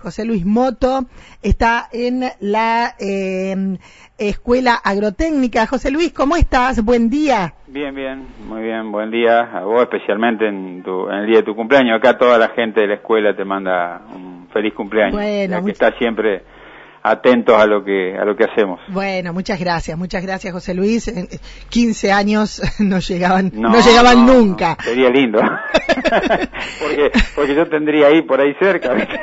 José Luis Moto, está en la eh, Escuela Agrotécnica. José Luis, ¿cómo estás? Buen día. Bien, bien, muy bien, buen día. A vos especialmente en, tu, en el día de tu cumpleaños. Acá toda la gente de la escuela te manda un feliz cumpleaños. Bueno, ya que much- está siempre atentos a lo que a lo que hacemos. Bueno, muchas gracias, muchas gracias, José Luis. En- 15 años no llegaban, no, No, llegaban no, nunca. no, sería lindo. porque porque yo tendría ahí por ahí cerca. ¿viste?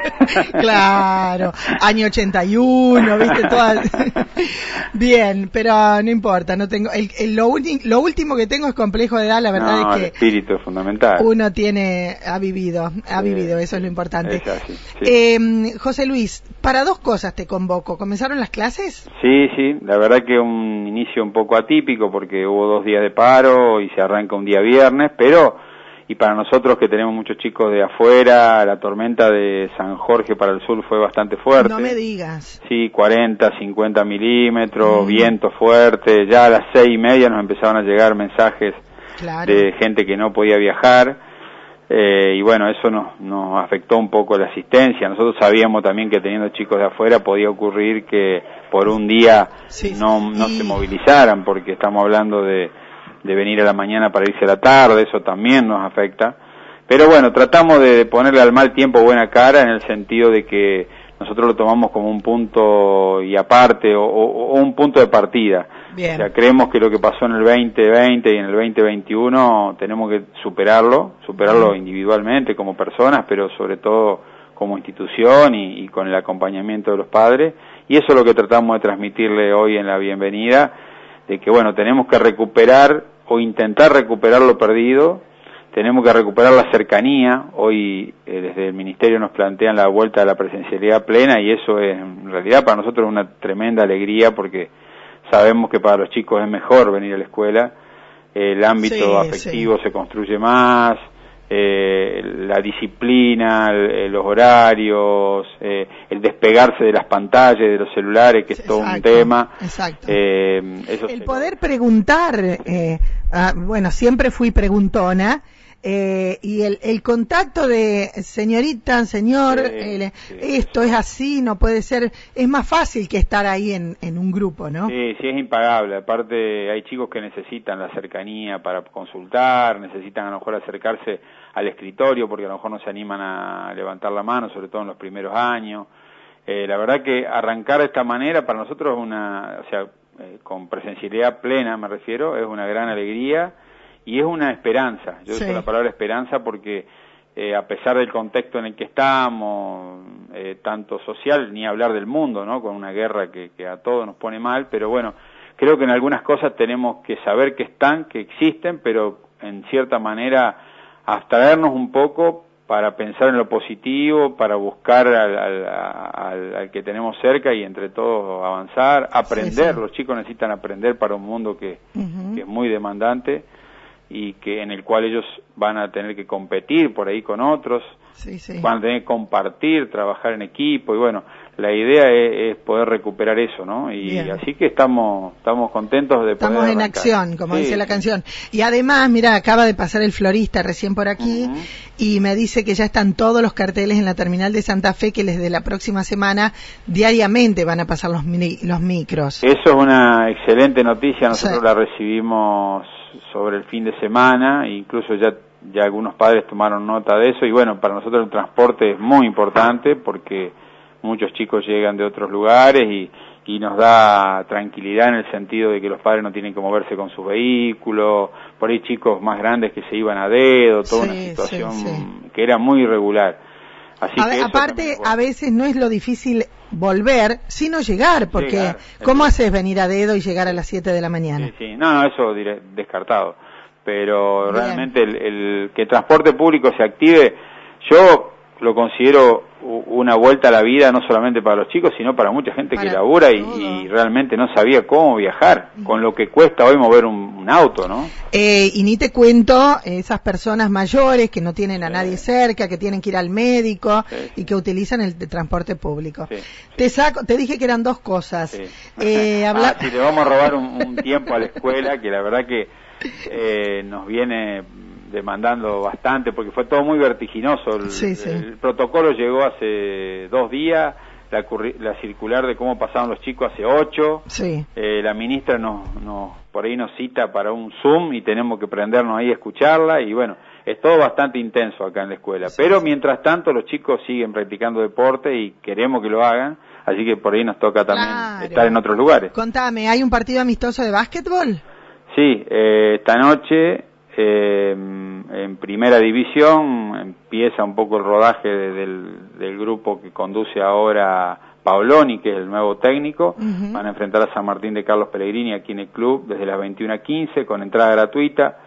Claro, año 81, viste, todas. Bien, pero no importa, no tengo. El, el- lo, uni- lo último que tengo es complejo de edad, la verdad no, el es que espíritu es fundamental. uno tiene, ha vivido, ha vivido, eso es lo importante. es así, sí. Eh, José Luis, para dos cosas te ¿Comenzaron las clases? Sí, sí, la verdad que un inicio un poco atípico porque hubo dos días de paro y se arranca un día viernes, pero y para nosotros que tenemos muchos chicos de afuera, la tormenta de San Jorge para el sur fue bastante fuerte. No me digas. Sí, 40, 50 milímetros, Mm. viento fuerte, ya a las seis y media nos empezaban a llegar mensajes Claro. de gente que no podía viajar. Eh, y bueno, eso nos, nos afectó un poco la asistencia. Nosotros sabíamos también que teniendo chicos de afuera podía ocurrir que por un día Sí, no, sí. no Y- se movilizaran, porque estamos hablando de, de venir a la mañana para irse a la tarde, eso también nos afecta. Pero bueno, tratamos de ponerle al mal tiempo buena cara en el sentido de que nosotros lo tomamos como un punto y aparte o, o- o un punto de partida. Bien. O sea, creemos que lo que pasó en el 2020 y en el 2021 tenemos que superarlo, superarlo individualmente como personas, pero sobre todo como institución y, y con el acompañamiento de los padres. Y eso es lo que tratamos de transmitirle hoy en la bienvenida, de que bueno, tenemos que recuperar o intentar recuperar lo perdido, tenemos que recuperar la cercanía. Hoy eh, desde el Ministerio nos plantean la vuelta a la presencialidad plena y eso es en realidad para nosotros una tremenda alegría porque sabemos que para los chicos es mejor venir a la escuela, el ámbito Sí, afectivo se construye más, eh, la disciplina, el- los horarios, eh, el despegarse de las pantallas, de los celulares, que es todo un tema. Exacto. Eh, eso el poder preguntar, eh, ah, bueno, siempre fui preguntona, eh, y el, el contacto de señorita, señor, Sí, el- sí, esto es así, no puede ser, es más fácil que estar ahí en, en un grupo, ¿no? Sí, sí, es impagable. Aparte, hay chicos que necesitan la cercanía para consultar, necesitan a lo mejor acercarse al escritorio porque a lo mejor no se animan a levantar la mano, sobre todo en los primeros años. Eh, la verdad que arrancar de esta manera para nosotros es una, o sea, eh, con presencialidad plena me refiero, es una gran alegría y es una esperanza. Yo Sí. uso la palabra esperanza porque eh, a pesar del contexto en el que estamos, eh, tanto social, ni hablar del mundo, ¿no? Con una guerra que, que a todos nos pone mal, pero bueno, creo que en algunas cosas tenemos que saber que están, que existen, pero en cierta manera abstraernos un poco para pensar en lo positivo, para buscar al, al- al- al que tenemos cerca y entre todos avanzar, aprender. sí. Los chicos necesitan aprender para un mundo que es muy demandante y que en el cual ellos van a tener que competir por ahí con otros, Sí, sí. van a tener que compartir, trabajar en equipo y bueno, la idea es, es poder recuperar eso, ¿no? Y Bien. así que estamos estamos contentos de poder Estamos en arrancar. acción, como Sí, dice la canción. Y además, mira, acaba de pasar el florista recién por aquí y me dice que ya están todos los carteles en la terminal de Santa Fe que desde la próxima semana diariamente van a pasar los, mini- los micros. Eso es una excelente noticia, nosotros la recibimos sobre el fin de semana, incluso ya, ya algunos padres tomaron nota de eso y bueno, para nosotros el transporte es muy importante porque muchos chicos llegan de otros lugares y, y nos da tranquilidad en el sentido de que los padres no tienen que moverse con sus vehículos, por ahí chicos más grandes que se iban a dedo, toda Sí, una situación sí, sí. que era muy irregular. Así A que aparte, a veces no es lo difícil volver, sino llegar, porque Llegar, ¿cómo haces venir a dedo y llegar a las 7 de la mañana? Sí, sí. No, no, eso diré, descartado. Pero Bien. realmente el, el que el transporte público se active, yo lo considero una vuelta a la vida no solamente para los chicos, sino para mucha gente que labura y, realmente no sabía cómo viajar, con lo que cuesta hoy mover un, un auto, ¿no? Eh, y ni te cuento esas personas mayores que no tienen a nadie cerca, que tienen que ir al médico Sí, y que utilizan el transporte público. Sí, Te saco, te dije que eran dos cosas. Eh, habla- Ah, sí, le vamos a robar un, un tiempo a la escuela que la verdad que eh, nos viene demandando bastante porque fue todo muy vertiginoso. El, Sí, sí. el protocolo llegó hace dos días, la, la circular de cómo pasaban los chicos hace ocho. Sí. Eh, la ministra nos, nos, por ahí nos cita para un Zoom y tenemos que prendernos ahí a escucharla y bueno, es todo bastante intenso acá en la escuela. Pero mientras tanto los chicos siguen practicando deporte y queremos que lo hagan, así que por ahí nos toca también Claro. estar en otros lugares. Contame, ¿hay un partido amistoso de básquetbol? Sí, eh, esta noche eh, en primera división empieza un poco el rodaje de- del, del grupo que conduce ahora Paoloni, que es el nuevo técnico. Van a enfrentar a San Martín de Carlos Pellegrini aquí en el club desde las 21 a 15 con entrada gratuita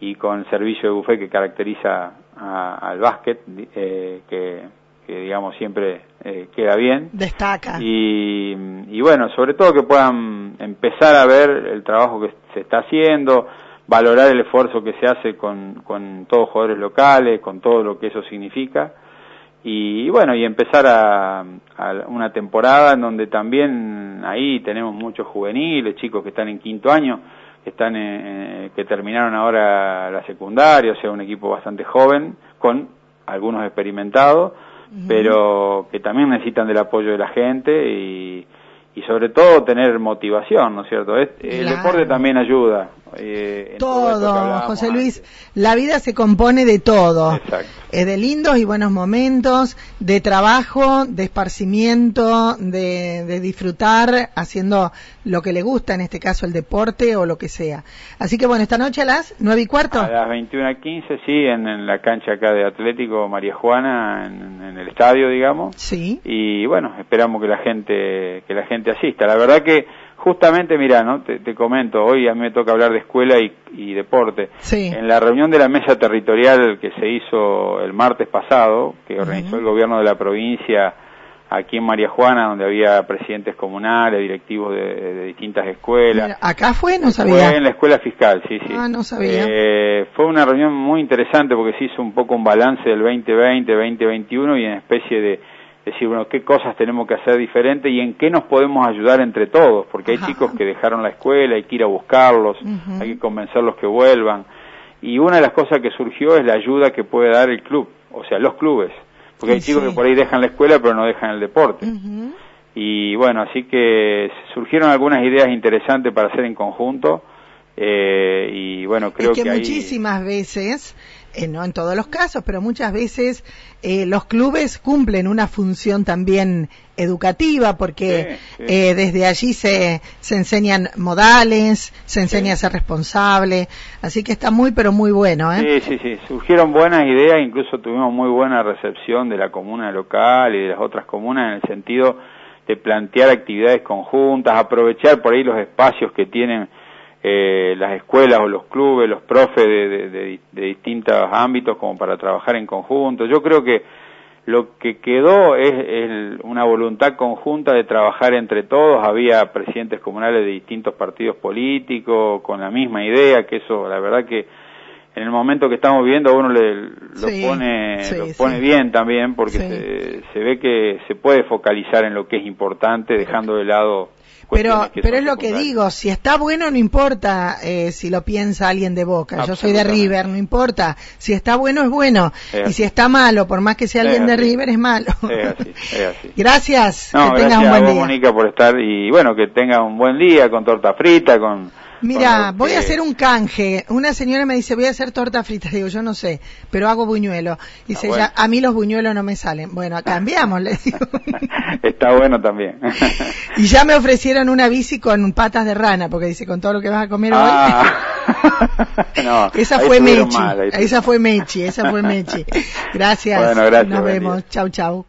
y con servicio de buffet que caracteriza a- al básquet, eh, que, que digamos siempre eh, queda bien. Destaca. Y, y bueno, sobre todo que puedan empezar a ver el trabajo que se está haciendo, valorar el esfuerzo que se hace con, con todos los jugadores locales, con todo lo que eso significa. Y, bueno, y empezar a, a una temporada en donde también ahí tenemos muchos juveniles, chicos que están en quinto año, que están eh, que terminaron ahora la secundaria, o sea, un equipo bastante joven, con algunos experimentados, pero que también necesitan del apoyo de la gente y, y sobre todo tener motivación, ¿no es cierto? El Claro. deporte también ayuda. Eh, en todo José Luis. antes. La vida se compone de todo. Eh, de lindos y buenos momentos, de trabajo, de esparcimiento, de, de disfrutar haciendo lo que le gusta, en este caso el deporte o lo que sea. Así que bueno, esta noche a las nueve y cuarto. A las 21.15, sí, en, en la cancha acá de Atlético María Juana, en, en el estadio, digamos. Sí. y bueno esperamos que la gente que la gente asista la verdad que justamente mira no te, te comento hoy a mí me toca hablar de escuela y, y deporte Sí. en la reunión de la mesa territorial que se hizo el martes pasado que organizó el gobierno de la provincia aquí en María Juana donde había presidentes comunales directivos de, de distintas escuelas Mira, acá fue, no fue sabía. en la escuela fiscal, sí, sí. Ah, no sabía. Eh, fue una reunión muy interesante porque se hizo un poco un balance del 2020, 2021 y en especie de decir, bueno, qué cosas tenemos que hacer diferente y en qué nos podemos ayudar entre todos, porque hay Ajá. chicos que dejaron la escuela, hay que ir a buscarlos, hay que convencerlos que vuelvan. Y una de las cosas que surgió es la ayuda que puede dar el club, o sea, los clubes. Porque hay chicos sí. que por ahí dejan la escuela pero no dejan el deporte. Y bueno, así que surgieron algunas ideas interesantes para hacer en conjunto. eh, y bueno, creo que, que, ahí- muchísimas veces, eh, no en todos los casos, pero muchas veces eh, los clubes cumplen una función también educativa porque Sí, sí. eh, desde allí se, se enseñan modales, se enseña a ser responsable, así que está muy pero muy bueno, ¿eh? Sí, sí, sí, surgieron buenas ideas, incluso tuvimos muy buena recepción de la comuna local y de las otras comunas en el sentido de plantear actividades conjuntas, aprovechar por ahí los espacios que tienen eh, las escuelas o los clubes, los profes de, de- de- de distintos ámbitos como para trabajar en conjunto. Yo creo que lo que quedó es, una voluntad conjunta de trabajar entre todos. Había presidentes comunales de distintos partidos políticos con la misma idea, que eso, la verdad que en el momento que estamos viviendo uno le, lo Sí, pone, sí, lo sí. pone bien también porque se, se ve que se puede focalizar en lo que es importante dejando de lado Pero, que pero es lo que digo, si está bueno no importa eh, si lo piensa alguien de Boca, yo soy de. River, no importa, si está bueno es bueno, Es y si está malo, por más que sea Es alguien de. River, es malo. Es así, es así. Gracias, No, que tengas gracias un a buen vos, día. Mónica, por estar y bueno, que tenga un buen día con torta frita, con... Mira, voy a hacer un canje. Una señora me dice, voy a hacer torta frita. Digo, yo no sé, pero hago buñuelo. Dice bueno. ella, a mí los buñuelos no me salen. Bueno, cambiamos, le digo. Está bueno también. y ya me ofrecieron una bici con patas de rana, porque dice, con todo lo que vas a comer Ah. No, hoy. esa ahí fue estuvieron Mechi. mal, ahí esa fue Mechi, esa fue Mechi. Gracias. Bueno, gracias, Nos vemos. día. Chau, chau.